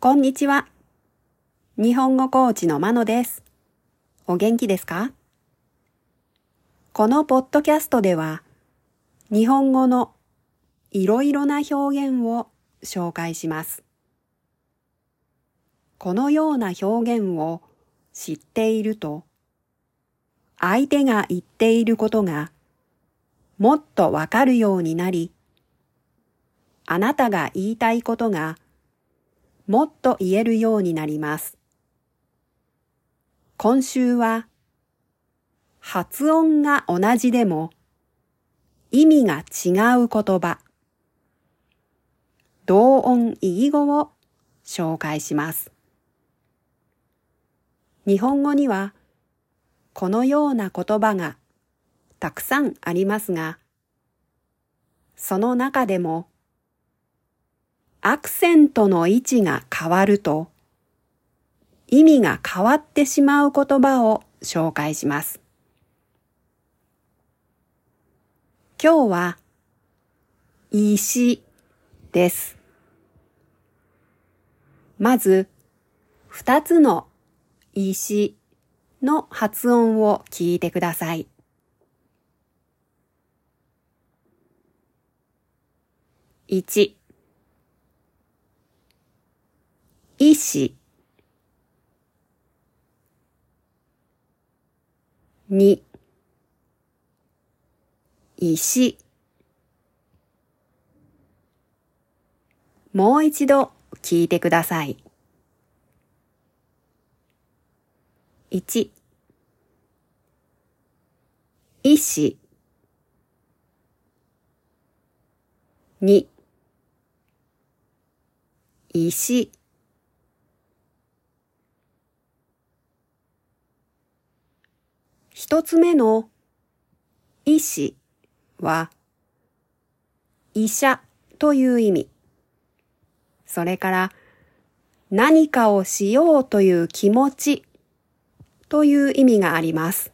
こんにちは。日本語コーチのまのです。お元気ですか？このポッドキャストでは、日本語のいろいろな表現を紹介します。このような表現を知っていると、相手が言っていることがもっとわかるようになり、あなたが言いたいことがもっと言えるようになります。今週は発音が同じでも意味が違う言葉、同音異義語を紹介します。日本語にはこのような言葉がたくさんありますが、その中でもアクセントの位置が変わると意味が変わってしまう言葉を紹介します。今日は石です。まず二つの石の発音を聞いてください。1医師2石。もう一度聞いてください。1医師2石。一つ目の医師は医者という意味。それから何かをしようという気持ちという意味があります。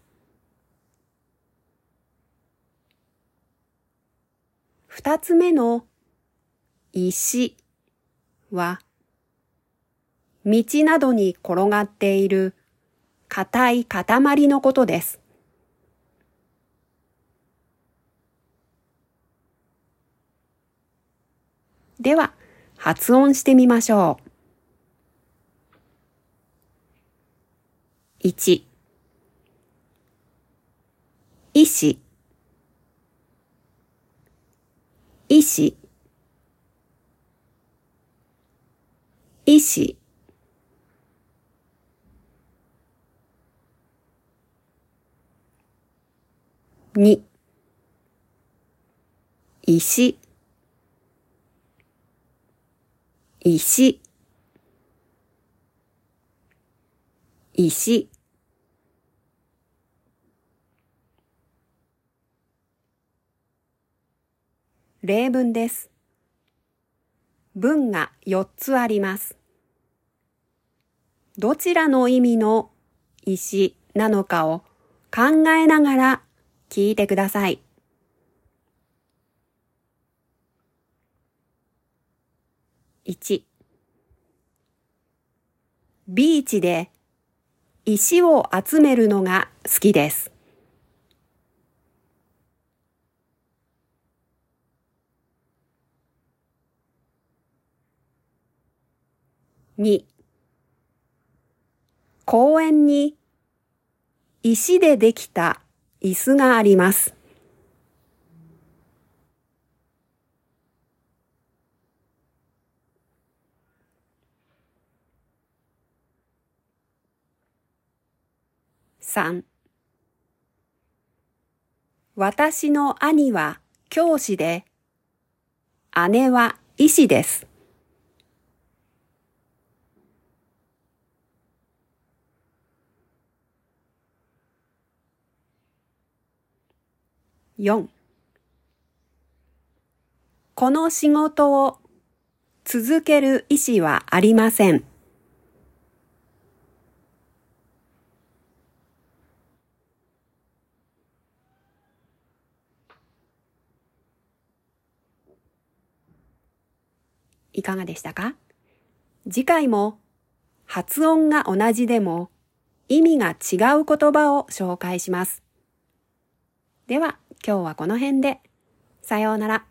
二つ目の石は道などに転がっている硬い塊のことです。では、発音してみましょう。1医師。医師。医師。2石石石例文です。文が4つあります。どちらの意味の石なのかを考えながら聞いてください。1ビーチで石を集めるのが好きです。2公園に石でできた椅子があります。3私の兄は教師で、姉は医師です。4この仕事を続ける意思はありません。いかがでしたか？次回も発音が同じでも意味が違う言葉を紹介します。では今日はこの辺で。さようなら。